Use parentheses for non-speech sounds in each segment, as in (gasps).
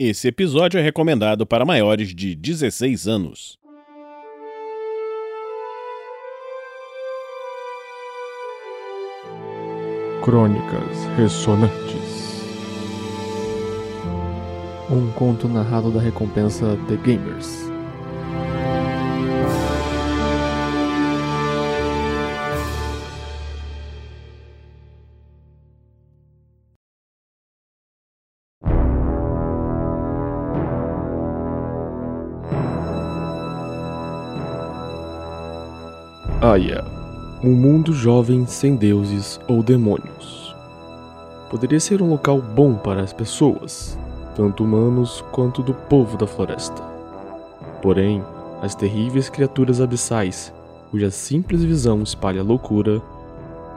Esse episódio é recomendado para maiores de 16 anos. Crônicas Ressonantes Um conto narrado da recompensa The Gamers. Aya, um mundo jovem sem deuses ou demônios. Poderia ser um local bom para as pessoas, tanto humanos quanto do povo da floresta. Porém, as terríveis criaturas abissais, cuja simples visão espalha loucura,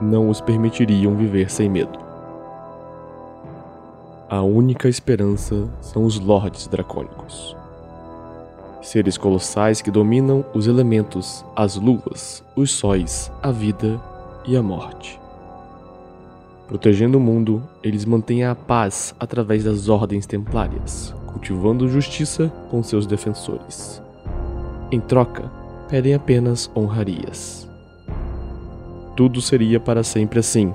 não os permitiriam viver sem medo. A única esperança são os lordes dracônicos seres colossais que dominam os elementos, as luas, os sóis, a vida e a morte. Protegendo o mundo, eles mantêm a paz através das ordens templárias, cultivando justiça com seus defensores. Em troca, pedem apenas honrarias. Tudo seria para sempre assim,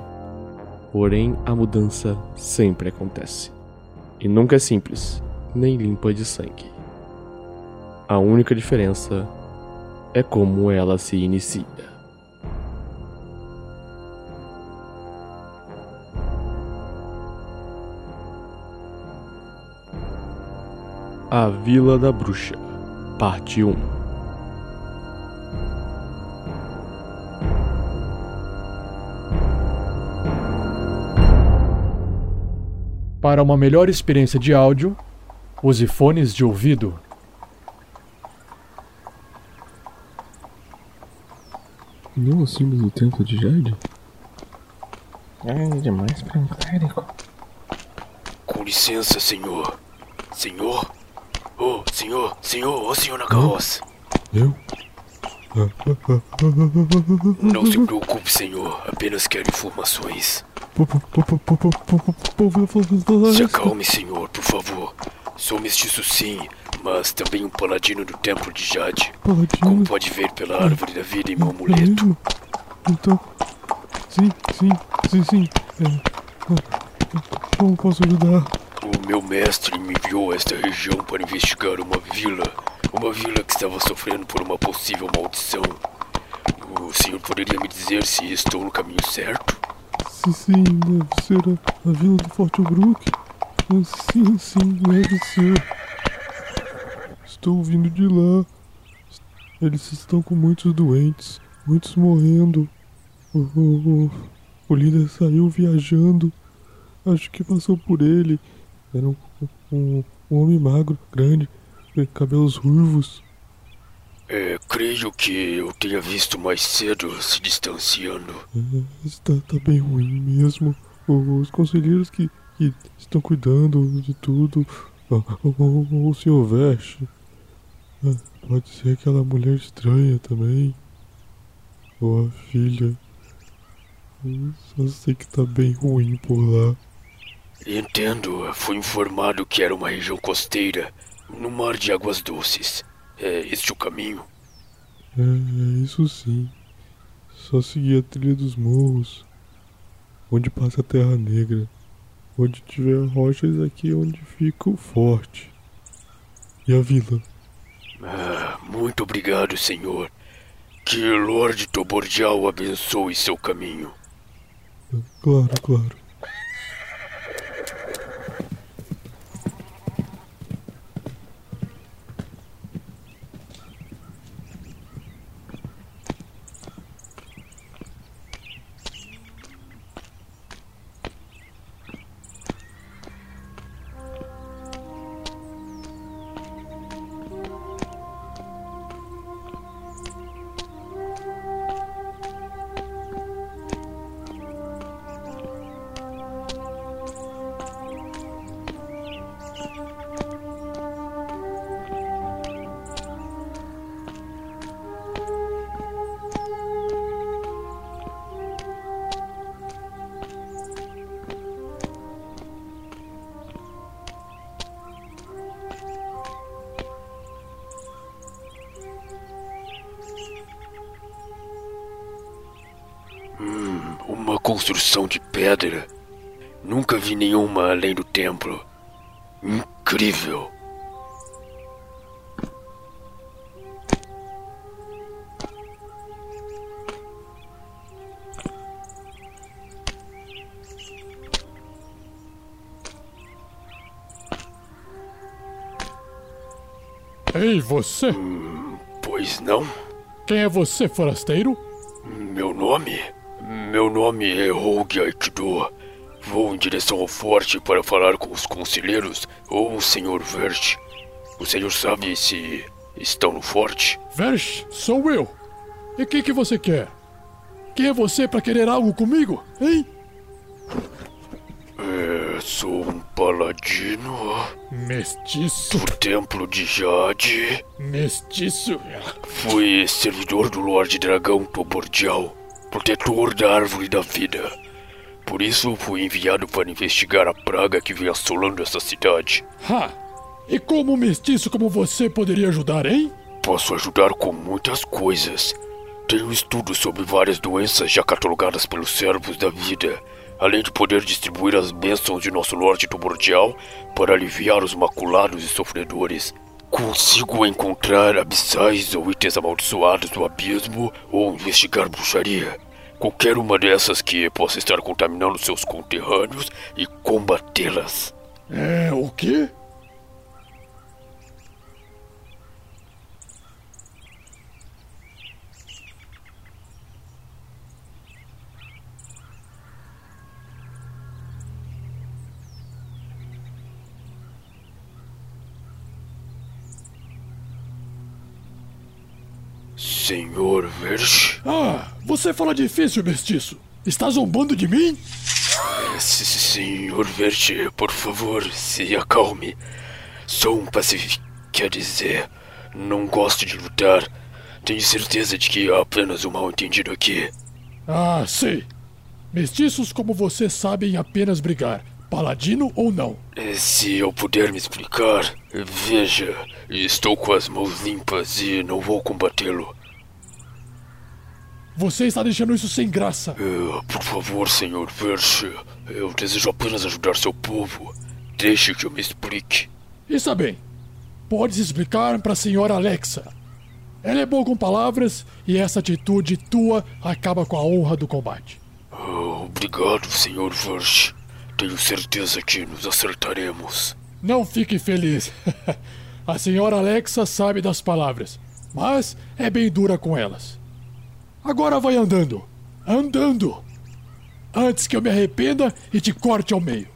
porém a mudança sempre acontece. E nunca é simples, nem limpa de sangue. A única diferença é como ela se inicia. A Vila da Bruxa, Parte 1 Para uma melhor experiência de áudio, use fones de ouvido. Não o símbolo do templo de Jade? É demais pra um clérigo. Com licença, senhor. Senhor? Oh, senhor, senhor, ô senhor na carroça. Eu? Não se preocupe, senhor. Apenas quero informações. Se acalme, senhor, por favor. Sou mestiço sim, mas também um paladino do templo de Jade. Paladino? Como pode ver pela árvore da vida em meu amuleto. Então. Sim, sim, sim, sim. É, como posso ajudar? O meu mestre me enviou a esta região para investigar uma vila. Uma vila que estava sofrendo por uma possível maldição. O senhor poderia me dizer se estou no caminho certo? Sim, sim, deve ser a, a vila do Forte Brook. Sim, sim, deve ser. Estou vindo de lá. Eles estão com muitos doentes, muitos morrendo. O, o, o, o líder saiu viajando. Acho que passou por ele. Era um, um, um homem magro, grande, cabelos ruivos. É, creio que eu tenha visto mais cedo se distanciando. É, está, está bem ruim mesmo. Os conselheiros que, que estão cuidando de tudo. O, o, o senhor Veste. É, pode ser aquela mulher estranha também. Ou a filha. Eu só sei que tá bem ruim por lá. Entendo. Fui informado que era uma região costeira, no mar de águas doces. É este o caminho? É, é isso sim. Só seguir a trilha dos morros. Onde passa a Terra Negra. Onde tiver rochas aqui é onde fica o forte. E a vila? Ah, muito obrigado, senhor. Que Lorde Tobordial abençoe seu caminho. Claro, claro. Construção de pedra. Nunca vi nenhuma além do templo. Incrível. Ei, você! Pois não? Quem é você, forasteiro? Meu nome? Meu nome é Rogue Aikido. Vou em direção ao forte para falar com os conselheiros ou o Sr. Vert. O senhor sabe se estão no forte? Versh, sou eu. E o que, que você quer? Quem é você para querer algo comigo, hein? É, sou um paladino Mestiço, do Templo de Jade. mestiço. Fui servidor do Lorde Dragão Tobordial, protetor da Árvore da Vida. Por isso fui enviado para investigar a praga que vem assolando essa cidade. Ha! E como um mestiço como você poderia ajudar, hein? Posso ajudar com muitas coisas. Tenho estudos sobre várias doenças já catalogadas pelos servos da vida, além de poder distribuir as bênçãos de nosso Lorde Tobordial para aliviar os maculados e sofredores. Consigo encontrar abissais ou itens amaldiçoados do abismo ou investigar bruxaria. Qualquer uma dessas que possa estar contaminando seus conterrâneos e combatê-las. É, o quê? Senhor Verge? Ah, você fala difícil, mestiço. Está zombando de mim? Senhor Verde, por favor, se acalme. Sou um pacífico, quer dizer, não gosto de lutar. Tenho certeza de que há apenas um mal-entendido aqui. Ah, sei. Mestiços como você sabem apenas brigar, paladino ou não. Eh, Se eu puder me explicar, veja, estou com as mãos limpas e não vou combatê-lo. Você está deixando isso sem graça. Eh, Por favor, Senhor Verge, eu desejo apenas ajudar seu povo. Deixe que eu me explique. Está bem. Pode explicar para a senhora Alexa. Ela é boa com palavras e essa atitude tua acaba com a honra do combate. Oh, Obrigado, Senhor Verge. Tenho certeza que nos acertaremos. Não fique feliz. (laughs) a senhora Alexa sabe das palavras, mas é bem dura com elas. Agora vai andando. Andando. Antes que eu me arrependa e te corte ao meio.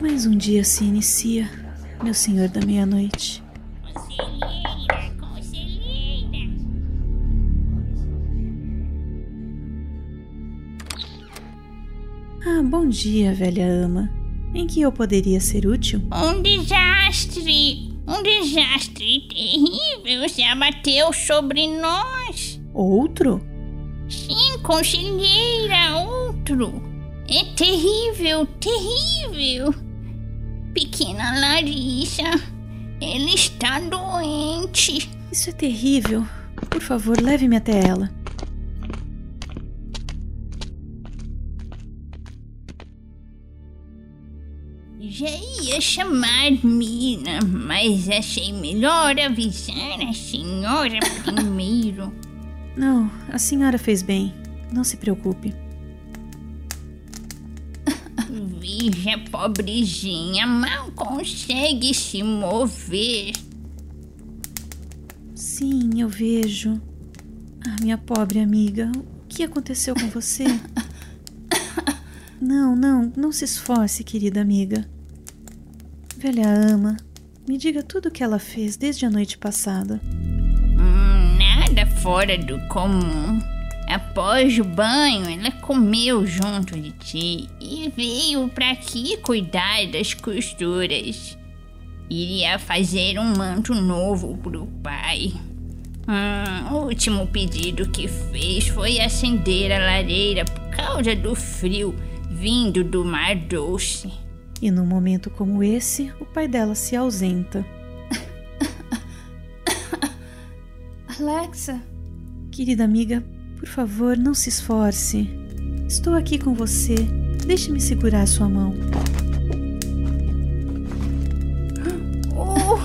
Mais um dia se inicia, meu senhor da meia-noite. Conselheira, conselheira. Ah, bom dia, velha ama. Em que eu poderia ser útil? Um desastre! Um desastre terrível se abateu sobre nós. Outro? Sim, conselheira, outro. É terrível, terrível. Larissa, ela está doente. Isso é terrível. Por favor, leve-me até ela. Já ia chamar Mina, mas achei melhor avisar a senhora primeiro. Não, a senhora fez bem. Não se preocupe. Veja, pobrezinha, mal consegue se mover. Sim, eu vejo. Ah, minha pobre amiga, o que aconteceu com você? (laughs) Não, não, não se esforce, querida amiga. Velha ama, me diga tudo o que ela fez desde a noite passada. Hum, nada fora do comum. Após o banho, ela comeu junto de ti e veio pra aqui cuidar das costuras. Iria fazer um manto novo pro pai. Hum, o último pedido que fez foi acender a lareira por causa do frio vindo do Mar Doce. E num momento como esse, o pai dela se ausenta. (laughs) Alexa, Querida amiga, por favor, não se esforce. Estou aqui com você. Deixe-me segurar sua mão. (gasps) Oh,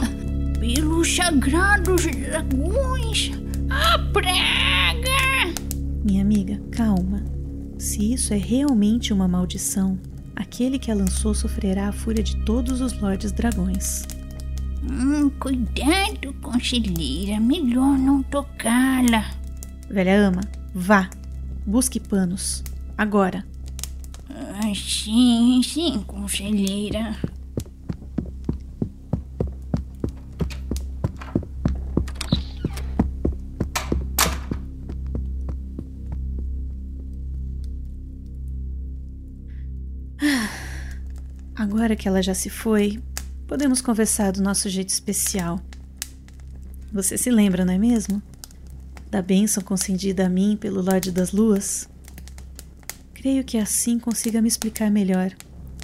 pelos sagrados dragões, a praga! Minha amiga, calma. Se isso é realmente uma maldição, aquele que a lançou sofrerá a fúria de todos os lordes dragões. Hum, cuidado, conselheira, melhor não tocá-la. Velha ama, vá. Busque panos. Agora. Ah, sim, sim, conselheira. Agora que ela já se foi, podemos conversar do nosso jeito especial. Você se lembra, não é mesmo? Da bênção concedida a mim pelo Lorde das Luas? Creio que assim consiga me explicar melhor.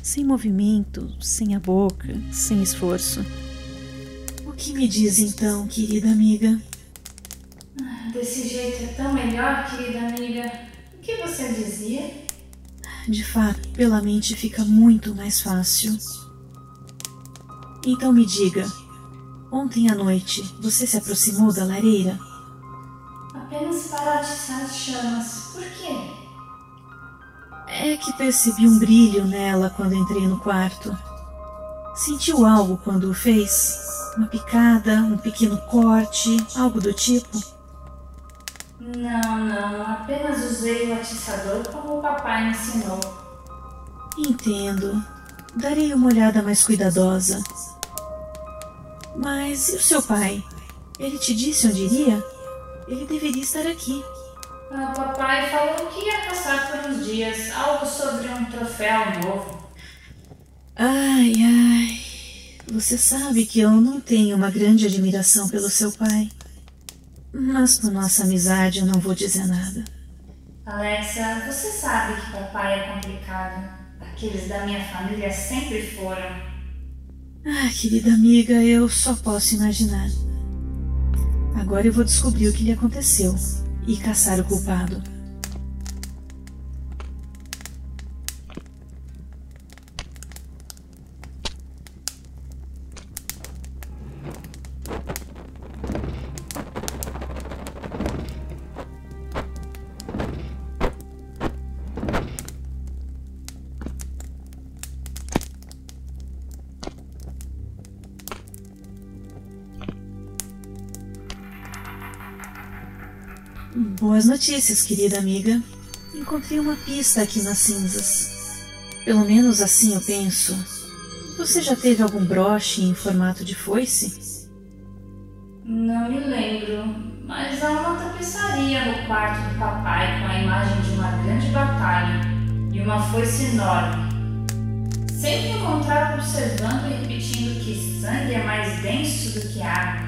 Sem movimento, sem a boca, sem esforço. O que me diz então, querida amiga? desse jeito é tão melhor, querida amiga. O que você dizia? De fato, pela mente fica muito mais fácil. Então me diga, ontem à noite você se aproximou da lareira? Apenas para atiçar as chamas. Por quê? É que percebi um brilho nela quando entrei no quarto. Sentiu algo quando o fez? Uma picada, um pequeno corte, algo do tipo? Não, não. Apenas usei o atiçador como o papai me ensinou. Entendo. Darei uma olhada mais cuidadosa. Mas e o seu pai? Ele te disse onde iria? Ele deveria estar aqui. O papai falou que ia caçar por uns dias algo sobre um troféu novo. Ai, ai. Você sabe que eu não tenho uma grande admiração pelo seu pai. Mas por nossa amizade eu não vou dizer nada. Alexa, você sabe que papai é complicado. Aqueles da minha família sempre foram. Ah, querida amiga, eu só posso imaginar. Agora eu vou descobrir o que lhe aconteceu e caçar o culpado. Notícias, querida amiga. Encontrei uma pista aqui nas cinzas. Pelo menos assim eu penso. Você já teve algum broche em formato de foice? Não me lembro, mas há uma tapeçaria no quarto do papai com a imagem de uma grande batalha e uma foice enorme. Sempre encontrava observando e repetindo que sangue é mais denso do que água.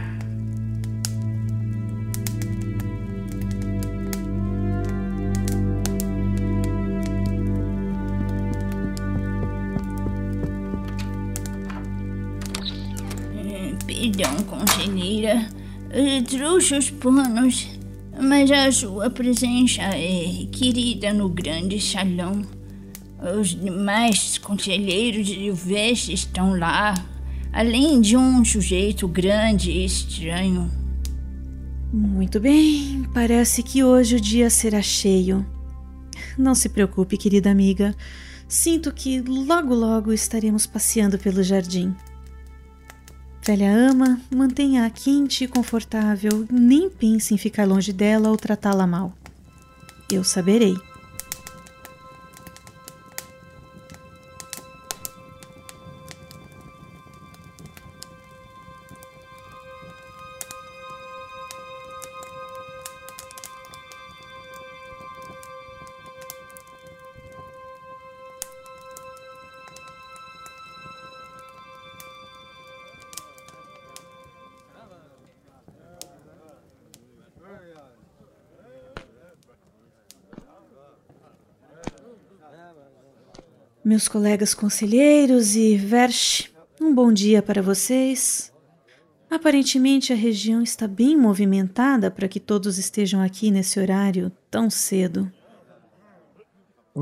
Eu trouxe os panos, mas a sua presença é requerida no grande salão. Os demais conselheiros de Veste estão lá, além de um sujeito grande e estranho. Muito bem, parece que hoje o dia será cheio. Não se preocupe, querida amiga. Sinto que logo logo estaremos passeando pelo jardim. Velha ama, mantenha-a quente e confortável, nem pense em ficar longe dela ou tratá-la mal. Eu saberei. Meus colegas conselheiros e Versh, um bom dia para vocês. Aparentemente a região está bem movimentada para que todos estejam aqui nesse horário tão cedo.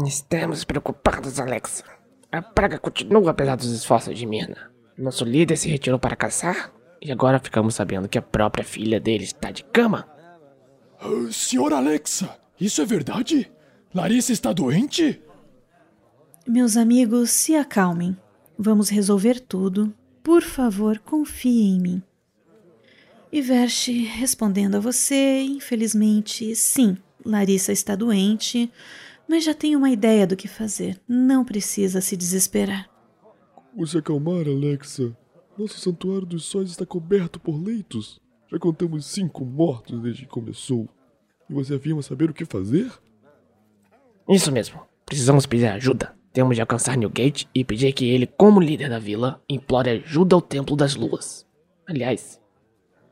Estamos preocupados, Alexa. A praga continua apesar dos esforços de Mirna. Nosso líder se retirou para caçar e agora ficamos sabendo que a própria filha dele está de cama. Uh, senhora Alexa, isso é verdade? Larissa está doente? Meus amigos, se acalmem. Vamos resolver tudo. Por favor, confie em mim. E Verche, respondendo a você, infelizmente, sim, Larissa está doente, mas já tenho uma ideia do que fazer. Não precisa se desesperar. Vamos se acalmar, Alexa. Nosso santuário dos sóis está coberto por leitos. Já contamos cinco mortos desde que começou. E você afirma saber o que fazer? Isso mesmo. Precisamos pedir ajuda. Temos de alcançar Newgate e pedir que ele, como líder da vila, implore ajuda ao Templo das Luas. Aliás,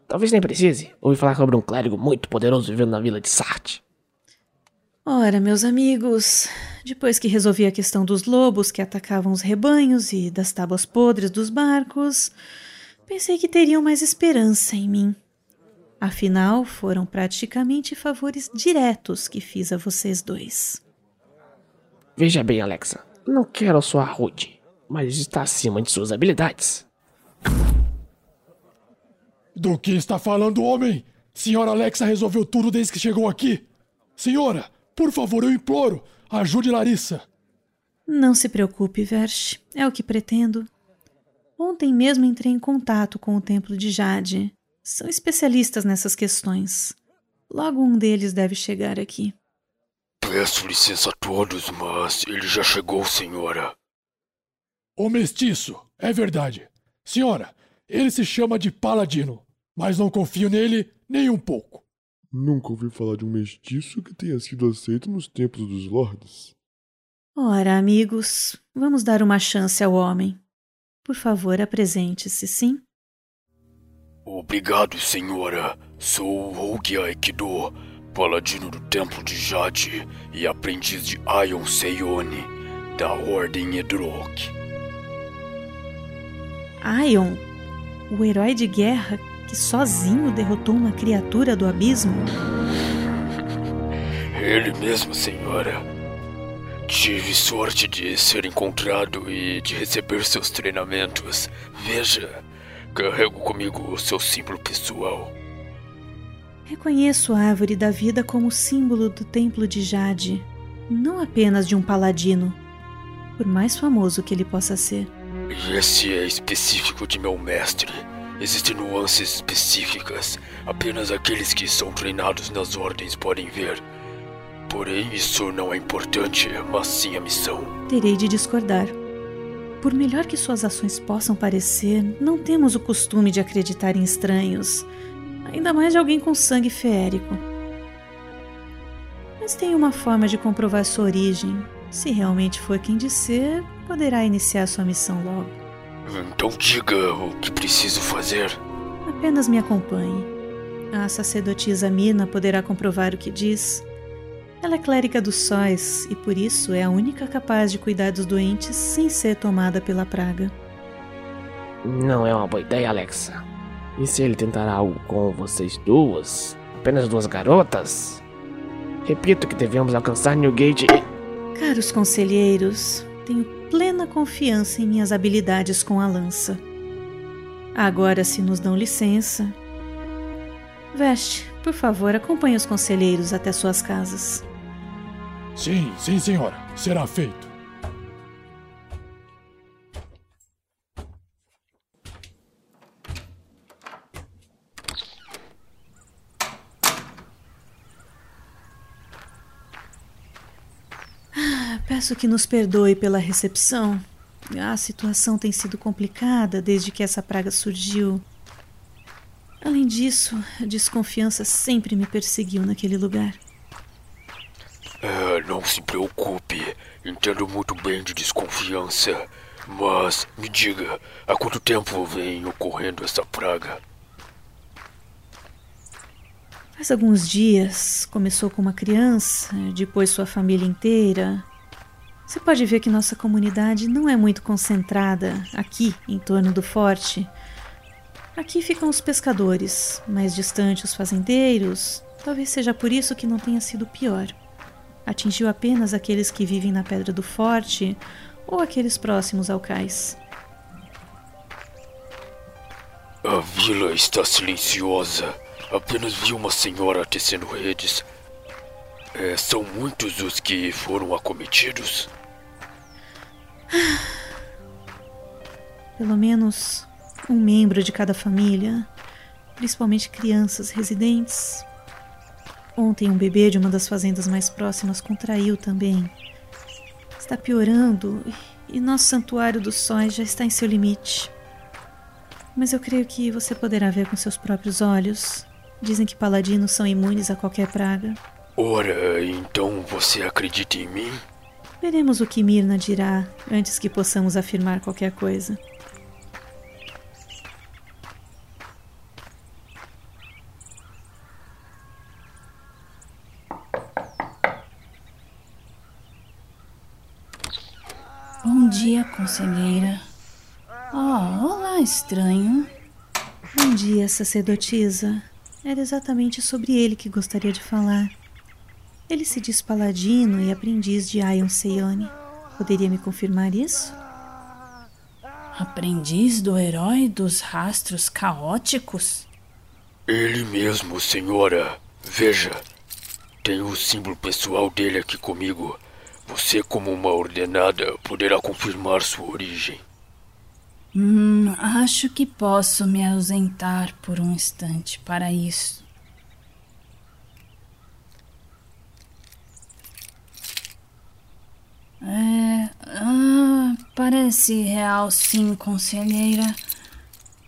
talvez nem precise. Ouvi falar sobre um clérigo muito poderoso vivendo na vila de Sart. Ora, meus amigos, depois que resolvi a questão dos lobos que atacavam os rebanhos e das tábuas podres dos barcos, pensei que teriam mais esperança em mim. Afinal, foram praticamente favores diretos que fiz a vocês dois. Veja bem, Alexa. Não quero soar rude, mas está acima de suas habilidades. Do que está falando, homem? Senhora Alexa resolveu tudo desde que chegou aqui. Senhora, por favor, eu imploro, ajude Larissa. Não se preocupe, Versh. É o que pretendo. Ontem mesmo entrei em contato com o Templo de Jade. São especialistas nessas questões. Logo um deles deve chegar aqui. Peço licença a todos, mas ele já chegou, senhora. O mestiço, é verdade. Senhora, ele se chama de Paladino, mas não confio nele nem um pouco. Nunca ouvi falar de um mestiço que tenha sido aceito nos templos dos lordes. Ora, amigos, vamos dar uma chance ao homem. Por favor, apresente-se, sim? Obrigado, senhora. Sou Rogue Aikido, paladino do Templo de Jade e aprendiz de Aion Seione, da Ordem Edrok. Aion, o herói de guerra que sozinho derrotou uma criatura do abismo? Ele mesmo, senhora. Tive sorte de ser encontrado e de receber seus treinamentos. Veja, carrego comigo o seu símbolo pessoal. Reconheço a árvore da vida como símbolo do Templo de Jade, não apenas de um paladino, por mais famoso que ele possa ser. Esse é específico de meu mestre. Existem nuances específicas. Apenas aqueles que são treinados nas ordens podem ver. Porém, isso não é importante, mas sim a missão. Terei de discordar. Por melhor que suas ações possam parecer, não temos o costume de acreditar em estranhos, ainda mais de alguém com sangue feérico. Mas tem uma forma de comprovar sua origem. Se realmente for quem disser, poderá iniciar sua missão logo. Então diga o que preciso fazer. Apenas me acompanhe. A sacerdotisa Mina poderá comprovar o que diz. Ela é clériga dos sóis e por isso é a única capaz de cuidar dos doentes sem ser tomada pela praga. Não é uma boa ideia, Alexa. E se ele tentar algo com vocês duas? Apenas duas garotas? Repito que devemos alcançar Newgate e. Caros conselheiros, tenho plena confiança em minhas habilidades com a lança. Agora, se nos dão licença. Veste, por favor, acompanhe os conselheiros até suas casas. Sim, sim, senhora. Será feito. Peço que nos perdoe pela recepção. A situação tem sido complicada desde que essa praga surgiu. Além disso, a desconfiança sempre me perseguiu naquele lugar. É, não se preocupe. Entendo muito bem de desconfiança. Mas me diga, há quanto tempo vem ocorrendo essa praga? Faz alguns dias. Começou com uma criança, depois sua família inteira. Você pode ver que nossa comunidade não é muito concentrada aqui em torno do forte. Aqui ficam os pescadores, mais distante os fazendeiros. Talvez seja por isso que não tenha sido pior. Atingiu apenas aqueles que vivem na Pedra do Forte ou aqueles próximos ao cais. A vila está silenciosa. Apenas vi uma senhora tecendo redes. É, são muitos os que foram acometidos? Pelo menos um membro de cada família, principalmente crianças residentes. Ontem, um bebê de uma das fazendas mais próximas contraiu também. Está piorando e nosso santuário dos sóis já está em seu limite. Mas eu creio que você poderá ver com seus próprios olhos Dizem que paladinos são imunes a qualquer praga. Ora, então você acredita em mim? Veremos o que Mirna dirá antes que possamos afirmar qualquer coisa. Bom dia, conselheira. Oh, olá, estranho. Bom dia, sacerdotisa. Era exatamente sobre ele que gostaria de falar. Ele se diz paladino e aprendiz de Ion Seyone. Poderia me confirmar isso? Aprendiz do herói dos rastros caóticos? Ele mesmo, senhora. Veja, tenho o símbolo pessoal dele aqui comigo. Você, como uma ordenada, poderá confirmar sua origem. Hum, acho que posso me ausentar por um instante para isso. É. Ah, parece real, sim, conselheira.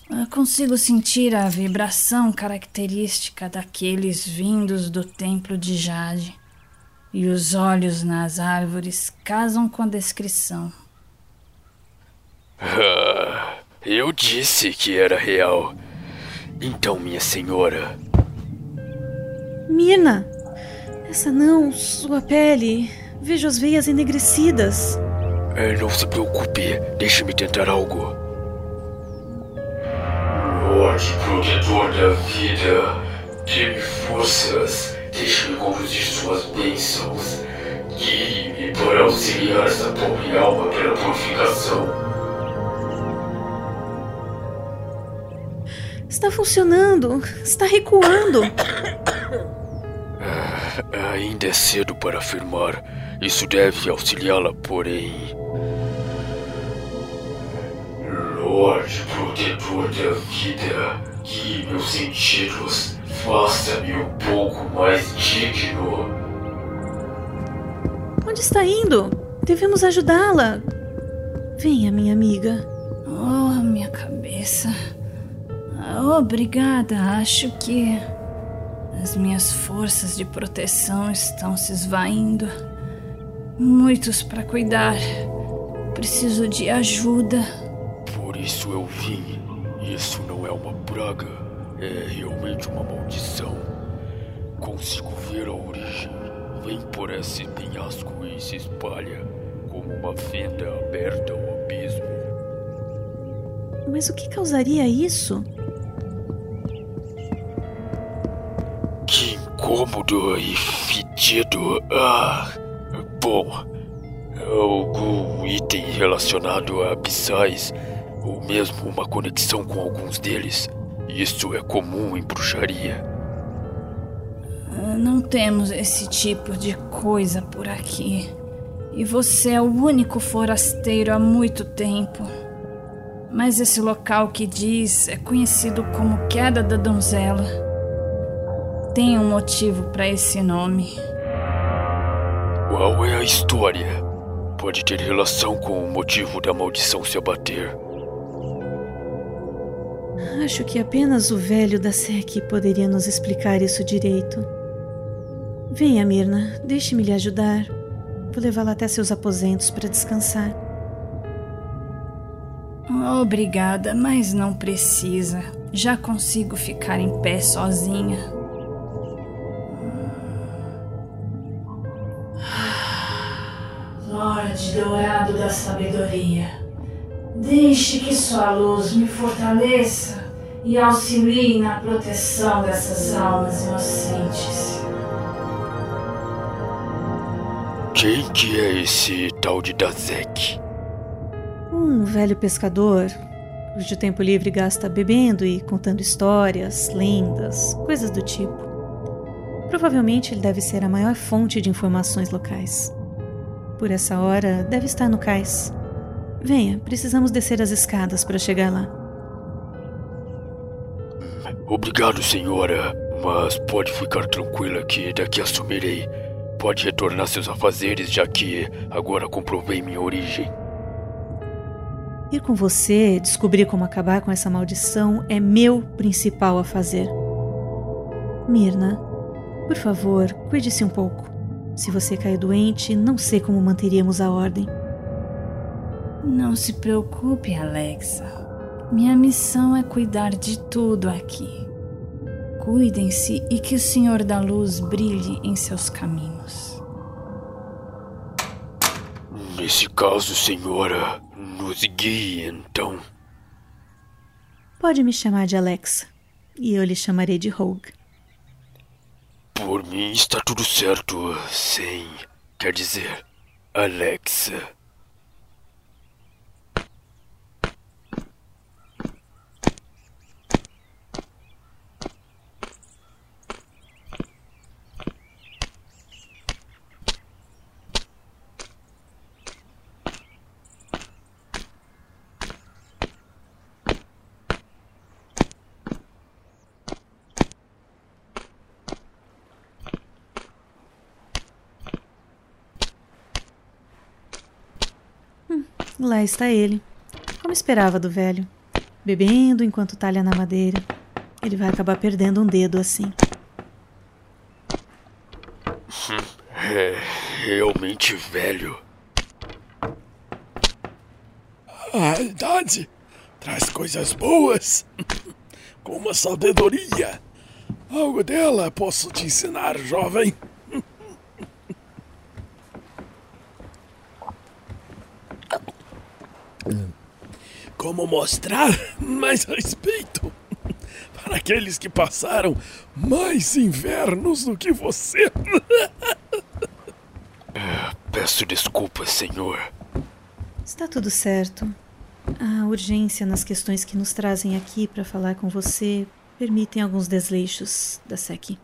Eu consigo sentir a vibração característica daqueles vindos do templo de Jade. E os olhos nas árvores casam com a descrição. (laughs) Ah, eu disse que era real. Então, minha senhora. Mina! Essa não, sua pele. Vejo as veias enegrecidas. É, não se preocupe, deixe-me tentar algo. Lorde protetor da vida, dê-me forças, deixe-me conduzir suas bênçãos. Guie-me para auxiliar essa pobre alma pela purificação. Está funcionando. Está recuando. (coughs) Ah, ainda é cedo para afirmar. Isso deve auxiliá-la, porém. Lorde protetor da vida, guie meus sentidos. Faça-me um pouco mais digno. Onde está indo? Devemos ajudá-la. Venha, minha amiga. Oh, minha cabeça. Obrigada, acho que as minhas forças de proteção estão se esvaindo. Muitos para cuidar. Preciso de ajuda. Por isso eu vim. Isso não é uma praga. É realmente uma maldição. Consigo ver a origem. Vem por esse penhasco e se espalha como uma fenda aberta ao abismo. Mas o que causaria isso? Incômodo e fedido. Ah, bom, algum item relacionado a abissais, ou mesmo uma conexão com alguns deles. Isso é comum em bruxaria. Não temos esse tipo de coisa por aqui. E você é o único forasteiro há muito tempo. Mas esse local que diz é conhecido como Queda da Donzela. Tem um motivo para esse nome. Qual é a história? pode ter relação com o motivo da maldição se abater. Acho que apenas o velho da SEC poderia nos explicar isso direito. Venha, Mirna, deixe-me lhe ajudar. Vou levá-la até seus aposentos para descansar. Obrigada, mas não precisa. Já consigo ficar em pé sozinha. Dourado da sabedoria, deixe que sua luz me fortaleça e auxilie na proteção dessas almas inocentes. Quem que é esse tal de Dazek? Um velho pescador, cujo tempo livre gasta bebendo e contando histórias, lendas, coisas do tipo. Provavelmente ele deve ser a maior fonte de informações locais. Por essa hora, deve estar no cais. Venha, precisamos descer as escadas para chegar lá. Obrigado, senhora, mas pode ficar tranquila que daqui assumirei. Pode retornar seus afazeres, já que agora comprovei minha origem. Ir com você, descobrir como acabar com essa maldição é meu principal a fazer. Mirna, por favor, cuide-se um pouco. Se você cair doente, não sei como manteríamos a ordem. Não se preocupe, Alexa. Minha missão é cuidar de tudo aqui. Cuidem-se e que o Senhor da Luz brilhe em seus caminhos. Nesse caso, senhora, nos guie então. Pode me chamar de Alexa, e eu lhe chamarei de Rogue. Por mim está tudo certo, sem. Quer dizer, Alexa. Lá está ele, como esperava do velho, bebendo enquanto talha na madeira. Ele vai acabar perdendo um dedo assim. (laughs) É realmente velho. A idade traz coisas boas, (laughs) como a sabedoria. Algo dela posso te ensinar, jovem. Como mostrar mais respeito para aqueles que passaram mais invernos do que você. Peço desculpas, senhor. Está tudo certo. A urgência nas questões que nos trazem aqui para falar com você permitem alguns desleixos da SEC.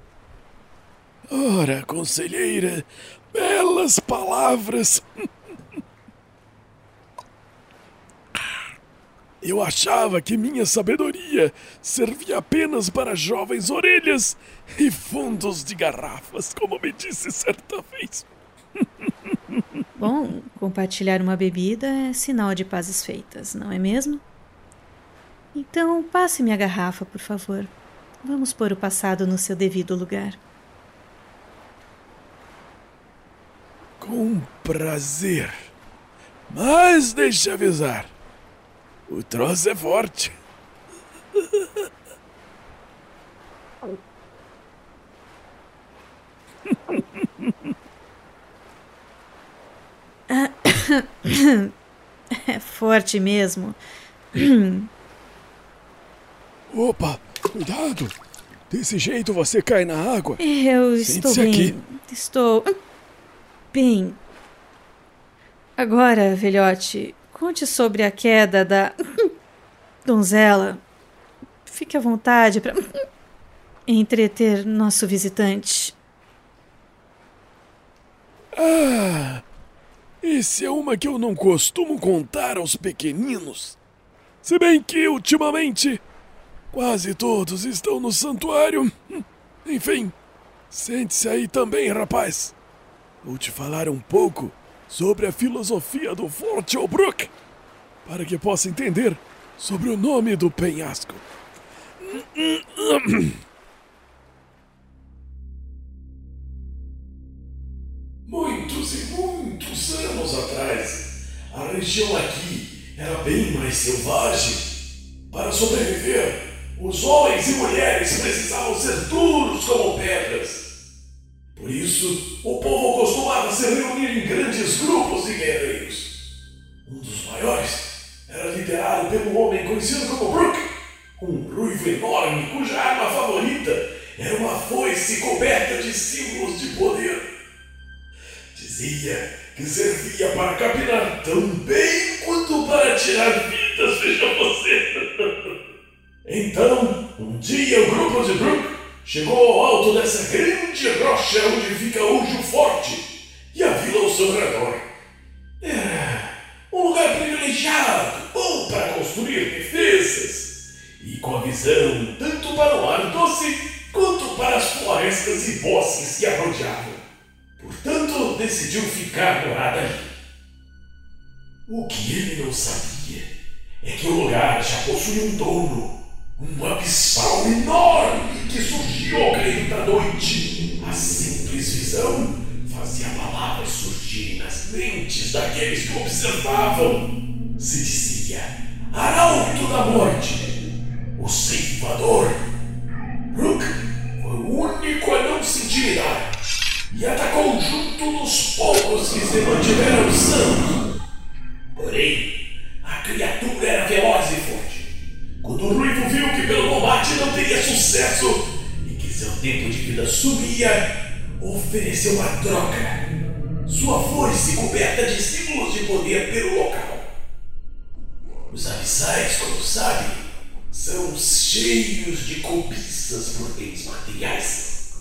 Ora, conselheira, belas palavras. Eu achava que minha sabedoria servia apenas para jovens orelhas e fundos de garrafas, como me disse certa vez. (laughs) Bom, compartilhar uma bebida é sinal de pazes feitas, não é mesmo? Então, passe-me a garrafa, por favor. Vamos pôr o passado no seu devido lugar. Com prazer. Mas deixe avisar. O troço é forte. (coughs) É forte mesmo. Opa, cuidado. Desse jeito você cai na água. Eu estou bem. aqui. Estou bem. Agora, velhote, conte sobre a queda da donzela. Fique à vontade para entreter nosso visitante. Ah, esse é uma que eu não costumo contar aos pequeninos. Se bem que, ultimamente, quase todos estão no santuário. Enfim, sente-se aí também, rapaz. Vou te falar um pouco sobre a filosofia do Forte Obrook, para que possa entender sobre o nome do penhasco. Muitos e muitos anos atrás, a região aqui era bem mais selvagem. Para sobreviver, os homens e mulheres precisavam ser duros como pedras. Por isso, o povo costumava se reunir em grandes grupos de guerreiros. Um dos maiores era liderado pelo homem conhecido como Brook, um ruivo enorme cuja arma favorita era uma foice coberta de símbolos de poder. Dizia que servia para capinar tão bem quanto para tirar vidas, veja você. (laughs) então, um dia o grupo de Brook chegou ao alto dessa grande rocha onde fica o forte e a vila ao seu redor. Era um lugar privilegiado, bom para construir defesas e com a visão tanto para o ar doce quanto para as florestas e bosques que a rodeavam. Portanto, decidiu ficar morada ali. O que ele não sabia é que o lugar já possuía um dono, um abissal enorme que surgiu ao da noite. A simples visão fazia palavras surgirem nas mentes daqueles que observavam. Se dizia Arauto da Morte, o ceifador. Rook foi o único a não se intimidar e atacou junto dos poucos que se mantiveram sãos. Porém, a criatura era veloz e forte. Quando o Ruivo viu que pelo combate não teria sucesso e que seu tempo de vida sumia, ofereceu uma troca. Sua foice coberta de símbolos de poder pelo local. Os abissais, como sabe, são cheios de cobiças por bens materiais.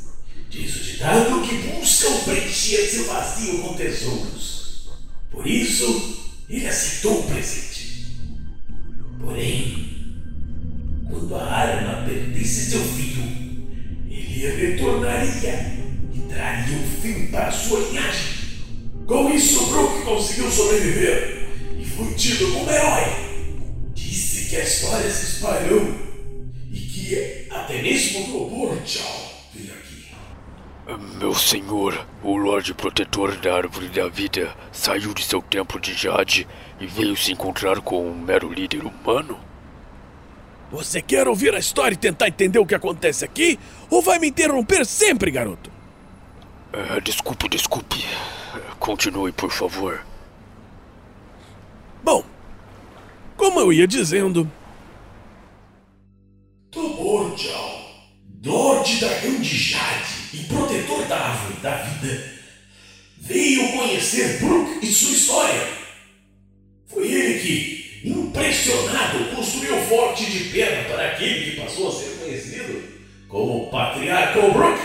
Diz o ditado que buscam preencher seu vazio com tesouros. Por isso, ele aceitou o presente. Seu filho, ele retornaria e traria um fim para sua linhagem. Com isso, Brook conseguiu sobreviver e foi tido como herói. Disse que a história se espalhou e que até mesmo o Borchal veio aqui. Meu senhor, o Lorde Protetor da Árvore da Vida saiu de seu templo de Jade e veio se encontrar com um mero líder humano? Você quer ouvir a história e tentar entender o que acontece aqui? Ou vai me interromper sempre, garoto? É, desculpe, desculpe. Continue, por favor. Bom, como eu ia dizendo, Toborjal, Lorde Dragão de Jade e protetor da Árvore da Vida, veio conhecer Brook e sua história. Foi ele que, impressionado, construiu o forte de pedra para aquele que passou a ser conhecido como Patriarca Brook.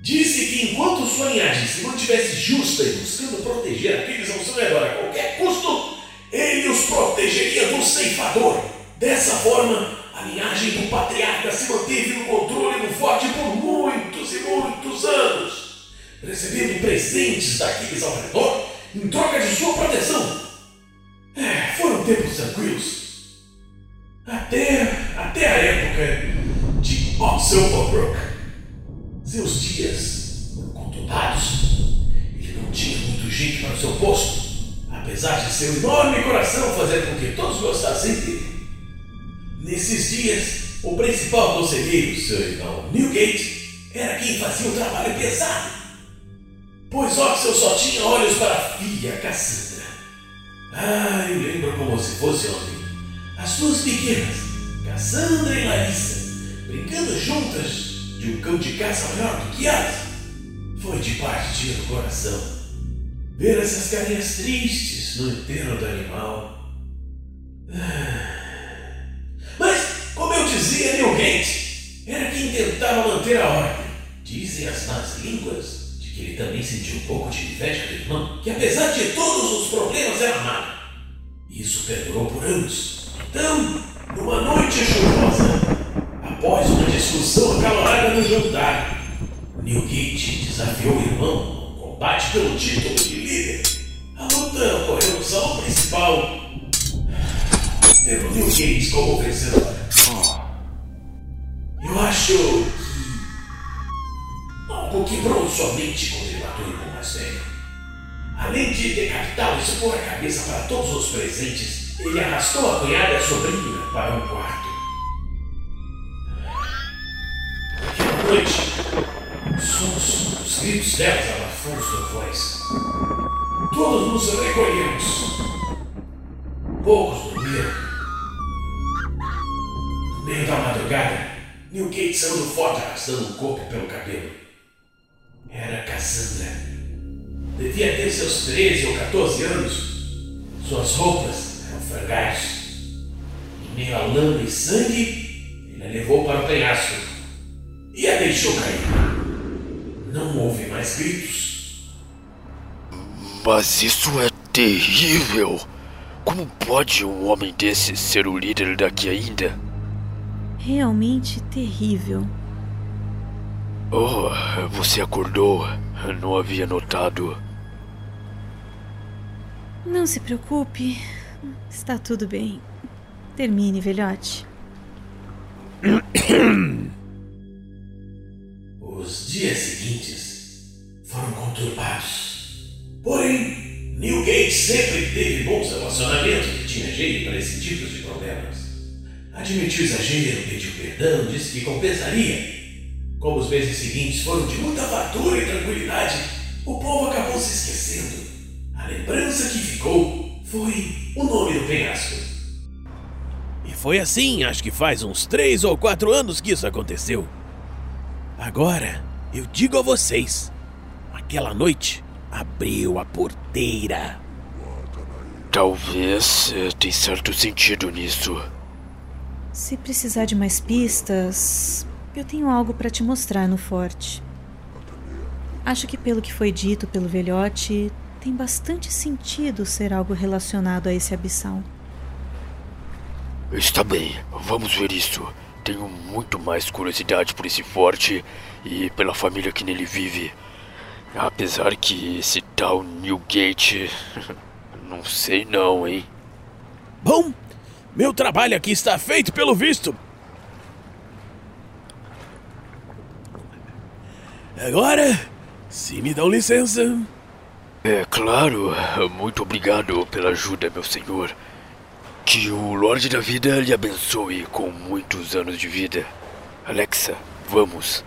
Disse que enquanto sua linhagem se mantivesse justa e buscando proteger aqueles ao seu redor a qualquer custo, ele os protegeria do ceifador. Dessa forma, a linhagem do patriarca se manteve no controle do forte por muitos e muitos anos, recebendo presentes daqueles ao redor em troca de sua proteção. Tranquilos. Até, até a época de Oxelbrook. Seus dias conturbados. Ele não tinha muito jeito para o seu posto, apesar de seu enorme coração fazer com que todos gostassem dele. Nesses dias, o principal conselheiro, seu irmão Newgate, era quem fazia o trabalho pesado. Pois Oxel só tinha olhos para a filha Cassandra. Ah, eu lembro como se fosse ontem. As duas pequenas, Cassandra e Larissa, brincando juntas de um cão de caça maior do que elas. Foi de partir do coração. Ver essas carinhas tristes no enterro do animal. Ah. Mas, como eu dizia, Newgate era quem tentava manter a ordem. Dizem as más línguas ele também sentiu um pouco de inveja do irmão, que apesar de todos os problemas era amado. Isso perdurou por anos. Então, numa noite chuvosa, após uma discussão acalorada no jantar, Newgate desafiou o irmão a um combate pelo título de líder. luta ocorreu no salão principal, tendo New Gates como vencedor. Eu acho algo quebrou sua mente matou o irmão mais velho. Além de decapitá-lo e supor a cabeça para todos os presentes, ele arrastou a cunhada sobrinha para um quarto. Naquela noite, sons, os gritos delas abafaram os trovões. Todos nos recolhemos. Poucos dormiram. No meio da madrugada, New Gates saiu do forte arrastando um corpo pelo cabelo. Era Cassandra. Devia ter seus 13 ou 14 anos. Suas roupas eram frangalhos. Em meio a lama e sangue, ele a levou para o penhasco e a deixou cair. Não houve mais gritos. Mas isso é terrível! Como pode um homem desse ser o líder daqui ainda? Realmente terrível. Oh, você acordou. Não havia notado. Não se preocupe. Está tudo bem. Termine, velhote. (coughs) Os dias seguintes foram conturbados. Porém, New Gates sempre teve bons relacionamentos e tinha jeito para esse tipo de problemas. Admitiu exagero, pediu perdão, disse que compensaria. Como os meses seguintes foram de muita fartura e tranquilidade, o povo acabou se esquecendo. A lembrança que ficou foi o nome do penhasco. E foi assim, acho que faz uns três ou quatro anos que isso aconteceu. Agora, eu digo a vocês: aquela noite abriu a porteira. Talvez eh, tem certo sentido nisso. Se precisar de mais pistas, eu tenho algo para te mostrar no forte. Acho que, pelo que foi dito pelo velhote, tem bastante sentido ser algo relacionado a esse abissal. Está bem, vamos ver isso. Tenho muito mais curiosidade por esse forte e pela família que nele vive. Apesar que esse tal Newgate. (laughs) não sei não, hein? Bom, meu trabalho aqui está feito pelo visto. Agora, se me dão licença. É claro, muito obrigado pela ajuda, meu senhor. Que o Lorde da Vida lhe abençoe com muitos anos de vida. Alexa, vamos.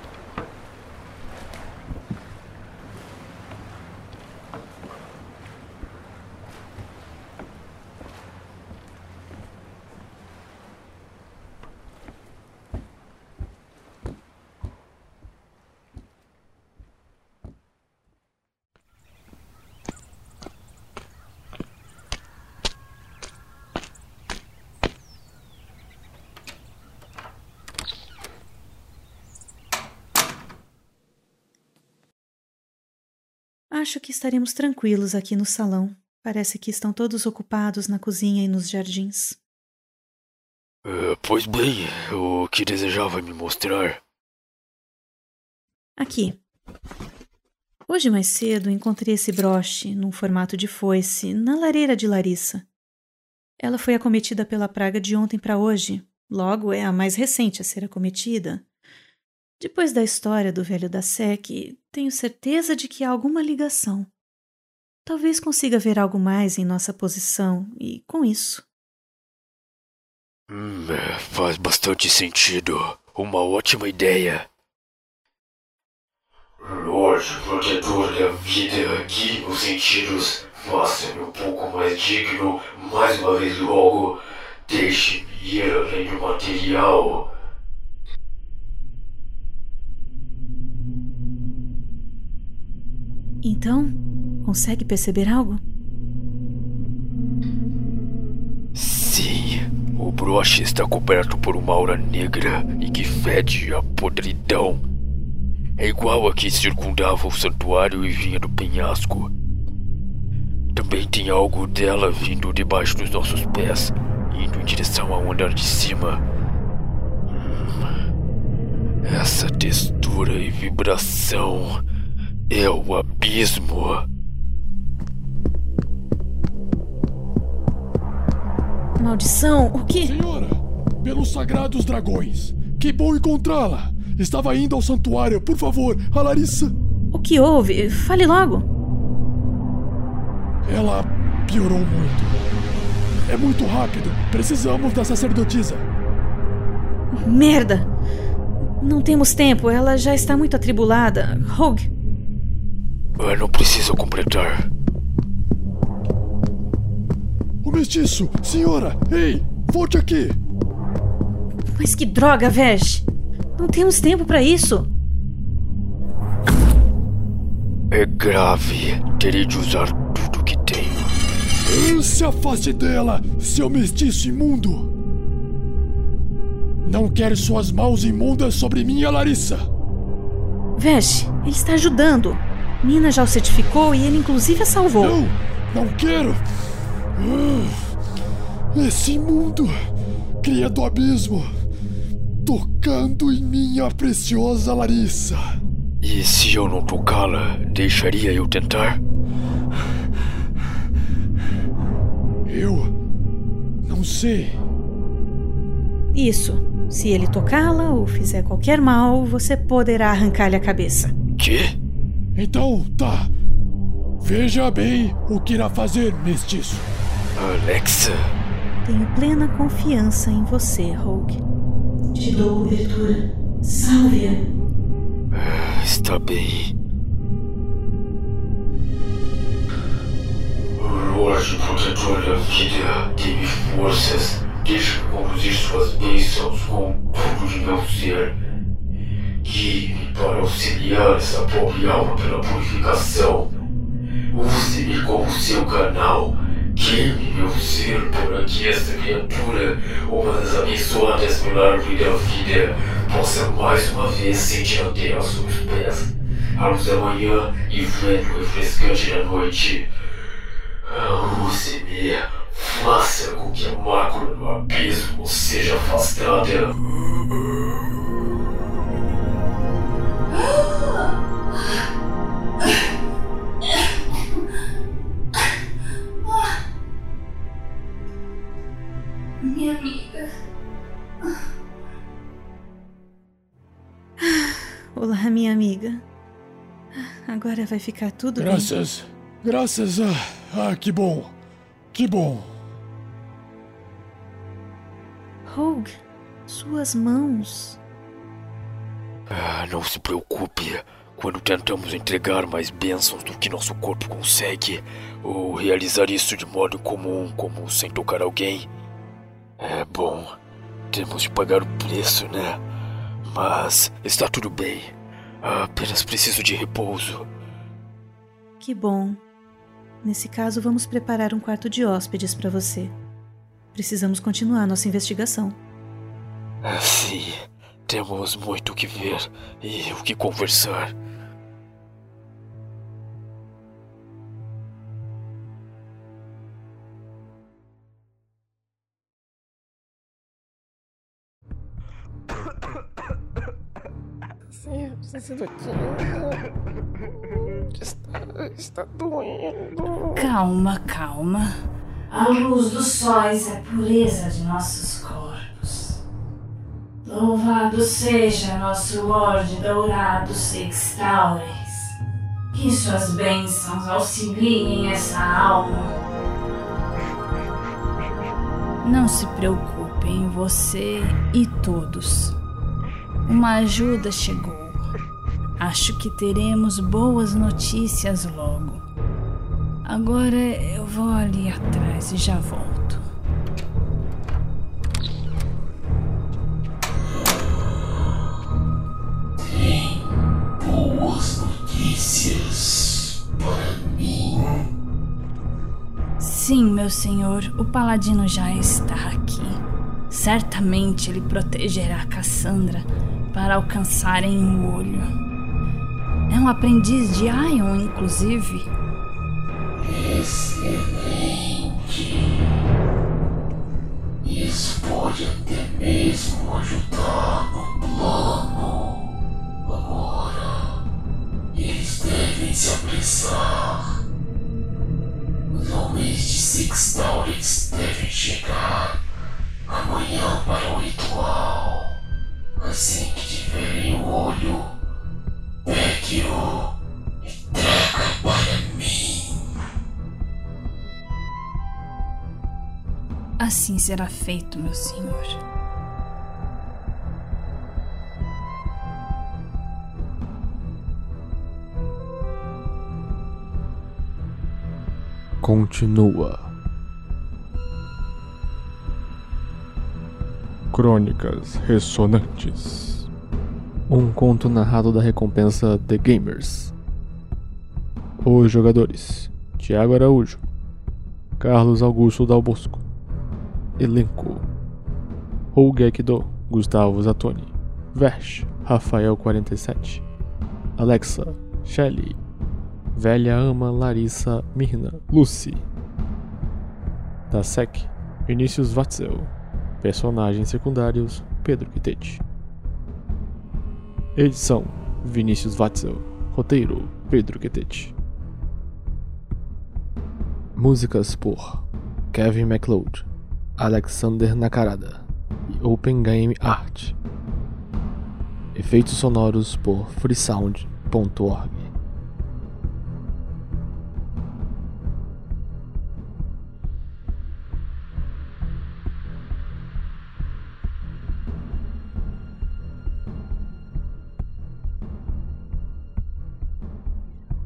Acho que estaremos tranquilos aqui no salão. Parece que estão todos ocupados na cozinha e nos jardins. É, pois bem, o que desejava me mostrar? Aqui. Hoje mais cedo encontrei esse broche, num formato de foice, na lareira de Larissa. Ela foi acometida pela praga de ontem para hoje, logo é a mais recente a ser acometida. Depois da história do velho da SEC, tenho certeza de que há alguma ligação. Talvez consiga ver algo mais em nossa posição e com isso. Hum, é, faz bastante sentido. Uma ótima ideia. Lorde protetor da vida, guie meus sentidos, faça-me um pouco mais digno, mais uma vez logo, deixe-me ir além do material. Então, consegue perceber algo? Sim, o broche está coberto por uma aura negra e que fede a podridão. É igual a que circundava o santuário e vinha do penhasco. Também tem algo dela vindo debaixo dos nossos pés, indo em direção ao andar de cima. Hum, essa textura e vibração é o abismo. Maldição, o que? Senhora, pelos sagrados dragões, que bom encontrá-la. Estava indo ao santuário, por favor, a Larissa. O que houve? Fale logo. Ela piorou muito. É muito rápido. Precisamos da sacerdotisa. Merda! Não temos tempo, ela já está muito atribulada. Rogue, Eu não preciso completar. O mestiço! Senhora! Ei! Volte aqui! mas que droga, Vesh! Não temos tempo para isso. É grave. Terei de usar tudo que tenho. Se afaste dela, seu mestiço imundo! Não quero suas mãos imundas sobre minha Larissa! Vesh, ele está ajudando. Nina já o certificou e ele inclusive a salvou. Não! Não quero! Ah, Esse imundo! Cria do abismo! Tocando em minha preciosa Larissa! E se eu não tocá-la, deixaria eu tentar? Eu. não sei. Isso. Se ele tocá-la ou fizer qualquer mal, você poderá arrancar-lhe a cabeça. Que? Então, tá. Veja bem o que irá fazer, mestiço. Alexa? Tenho plena confiança em você, Rogue. Te dou cobertura. Salve-a. Ah, Está bem. Lorde protetor da vida, dê-me forças. Deixe-me conduzir suas bênçãos com tudo de meu ser. Guie-me para auxiliar essa pobre alma pela purificação. Use-me como seu canal. Queime meu ser para que esta criatura, uma das abençoadas pela árvore da vida, possa mais uma vez sentir a terra sob os pés, a luz da manhã e vento refrescante da noite. Use-me, faça com que a mácula do abismo seja afastada. Olá, minha amiga. Agora vai ficar tudo bem. Graças. Graças a. Ah, que bom. Que bom. Rogue, suas mãos. Ah, não se preocupe. Quando tentamos entregar mais bênçãos do que nosso corpo consegue, ou realizar isso de modo comum, como sem tocar alguém, é bom. Temos de pagar o preço, né? Mas está tudo bem. Apenas preciso de repouso. Que bom. Nesse caso, vamos preparar um quarto de hóspedes para você. Precisamos continuar nossa investigação. Ah, Sim, temos muito o que ver e o que conversar. Está, está doendo. Calma, calma. A luz dos sóis é a pureza de nossos corpos. Louvado seja nosso Lorde Dourado Sextaures. Que suas bênçãos auxiliem essa alma. Não se preocupem, você e todos. Uma ajuda chegou. Acho que teremos boas notícias logo. Agora eu vou ali atrás e já volto. Boas notícias para mim. Sim, meu senhor, o paladino já está aqui. Certamente ele protegerá Cassandra para alcançarem o olho. É um aprendiz de Ion, inclusive. Excelente. Isso pode até mesmo ajudar no plano. Agora, eles devem se apressar. Não Homens de Six Taurens devem chegar amanhã para o ritual. Assim que tiverem o olho, pegue-o e traga para mim. Assim será feito, meu senhor. Continua. Crônicas Ressonantes. Um conto narrado da recompensa The Gamers. Os jogadores: Tiago Araújo, Carlos Augusto Dal Bosco. Elenco: Holgekdo, Gustavo Zatoni, Versh, Rafael 47, Alexa, Shelly, Velha Ama Larissa Mirna Lucy, Dasek, Vinícius Watzel, Personagens secundários Pedro Quitete. Edição Vinícius Watzel, Roteiro Pedro Quitete. Músicas por Kevin MacLeod, Alexander Nakarada e Open Game Art. Efeitos sonoros por freesound.org.